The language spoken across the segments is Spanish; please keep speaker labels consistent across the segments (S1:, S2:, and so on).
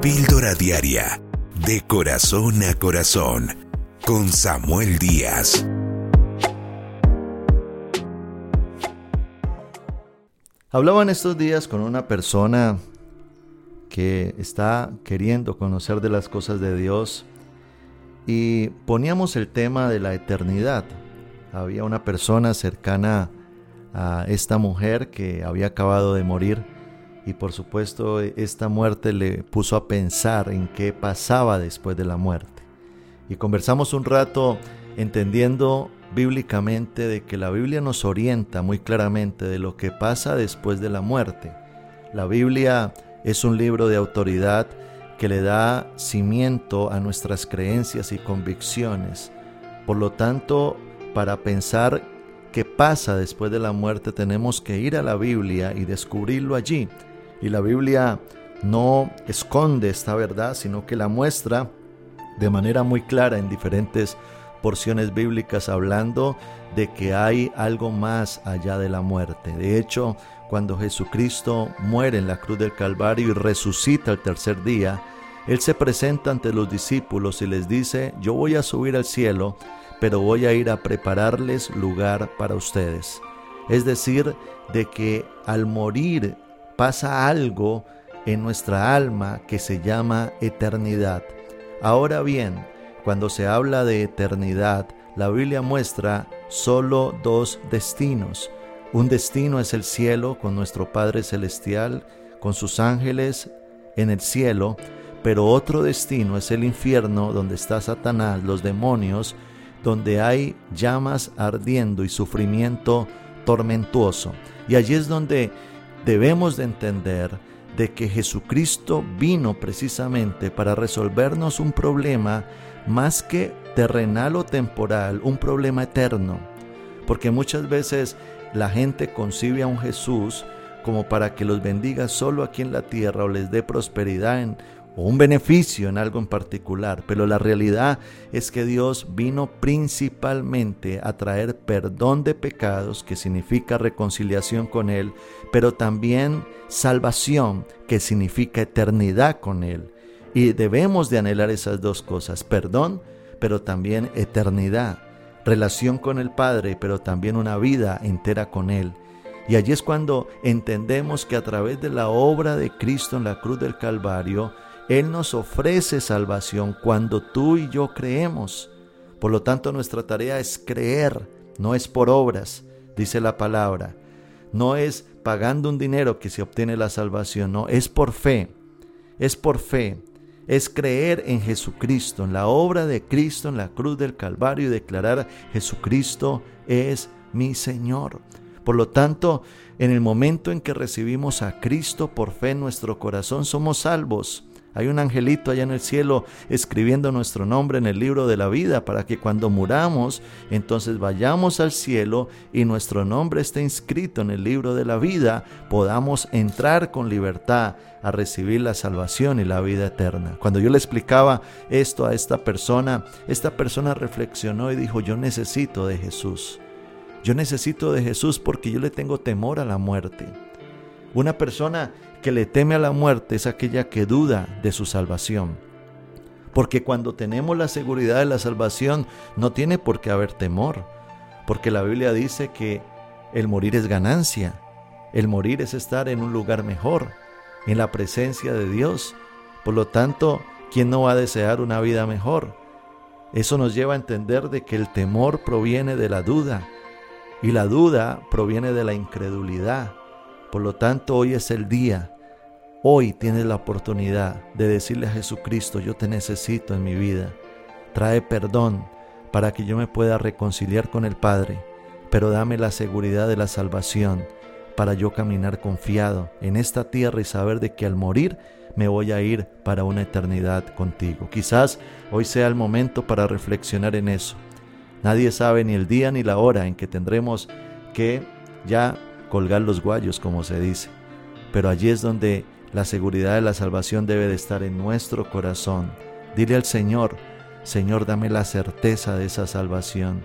S1: Píldora Diaria, de corazón a corazón, con Samuel Díaz.
S2: Hablaba en estos días con una persona que está queriendo conocer de las cosas de Dios y poníamos el tema de la eternidad. Había una persona cercana a esta mujer que había acabado de morir y por supuesto esta muerte le puso a pensar en qué pasaba después de la muerte. Y conversamos un rato entendiendo bíblicamente de que la Biblia nos orienta muy claramente de lo que pasa después de la muerte. La Biblia es un libro de autoridad que le da cimiento a nuestras creencias y convicciones. Por lo tanto, para pensar qué pasa después de la muerte tenemos que ir a la Biblia y descubrirlo allí. Y la Biblia no esconde esta verdad, sino que la muestra de manera muy clara en diferentes porciones bíblicas hablando de que hay algo más allá de la muerte. De hecho, cuando Jesucristo muere en la cruz del Calvario y resucita el tercer día, Él se presenta ante los discípulos y les dice, yo voy a subir al cielo, pero voy a ir a prepararles lugar para ustedes. Es decir, de que al morir pasa algo en nuestra alma que se llama eternidad. Ahora bien, cuando se habla de eternidad, la Biblia muestra solo dos destinos. Un destino es el cielo con nuestro Padre Celestial, con sus ángeles en el cielo, pero otro destino es el infierno donde está Satanás, los demonios, donde hay llamas ardiendo y sufrimiento tormentuoso. Y allí es donde debemos de entender de que Jesucristo vino precisamente para resolvernos un problema más que terrenal o temporal, un problema eterno. Porque muchas veces la gente concibe a un Jesús como para que los bendiga solo aquí en la tierra o les dé prosperidad en, o un beneficio en algo en particular, pero la realidad es que Dios vino principalmente a traer perdón de pecados, que significa reconciliación con Él, pero también salvación, que significa eternidad con Él. Y debemos de anhelar esas dos cosas, perdón, pero también eternidad, relación con el Padre, pero también una vida entera con Él. Y allí es cuando entendemos que a través de la obra de Cristo en la cruz del Calvario, Él nos ofrece salvación cuando tú y yo creemos. Por lo tanto, nuestra tarea es creer, no es por obras, dice la palabra. No es pagando un dinero que se obtiene la salvación, no, es por fe. Es por fe es creer en Jesucristo, en la obra de Cristo en la cruz del Calvario y declarar Jesucristo es mi Señor. Por lo tanto, en el momento en que recibimos a Cristo por fe en nuestro corazón, somos salvos. Hay un angelito allá en el cielo escribiendo nuestro nombre en el libro de la vida para que cuando muramos, entonces vayamos al cielo y nuestro nombre esté inscrito en el libro de la vida, podamos entrar con libertad a recibir la salvación y la vida eterna. Cuando yo le explicaba esto a esta persona, esta persona reflexionó y dijo, yo necesito de Jesús. Yo necesito de Jesús porque yo le tengo temor a la muerte. Una persona que le teme a la muerte es aquella que duda de su salvación. Porque cuando tenemos la seguridad de la salvación no tiene por qué haber temor. Porque la Biblia dice que el morir es ganancia. El morir es estar en un lugar mejor, en la presencia de Dios. Por lo tanto, ¿quién no va a desear una vida mejor? Eso nos lleva a entender de que el temor proviene de la duda y la duda proviene de la incredulidad. Por lo tanto, hoy es el día. Hoy tienes la oportunidad de decirle a Jesucristo, yo te necesito en mi vida. Trae perdón para que yo me pueda reconciliar con el Padre, pero dame la seguridad de la salvación para yo caminar confiado en esta tierra y saber de que al morir me voy a ir para una eternidad contigo. Quizás hoy sea el momento para reflexionar en eso. Nadie sabe ni el día ni la hora en que tendremos que ya colgar los guayos, como se dice. Pero allí es donde la seguridad de la salvación debe de estar en nuestro corazón. Dile al Señor, Señor, dame la certeza de esa salvación.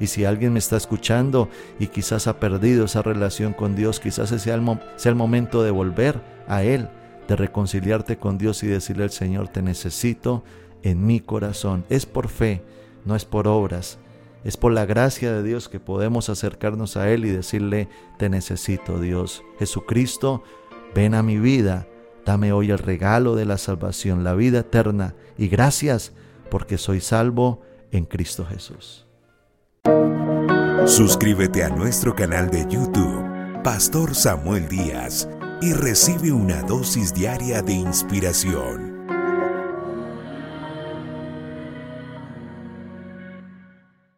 S2: Y si alguien me está escuchando y quizás ha perdido esa relación con Dios, quizás sea el, sea el momento de volver a Él, de reconciliarte con Dios y decirle al Señor, te necesito en mi corazón. Es por fe, no es por obras. Es por la gracia de Dios que podemos acercarnos a Él y decirle, te necesito Dios. Jesucristo, ven a mi vida, dame hoy el regalo de la salvación, la vida eterna, y gracias porque soy salvo en Cristo Jesús.
S1: Suscríbete a nuestro canal de YouTube, Pastor Samuel Díaz, y recibe una dosis diaria de inspiración.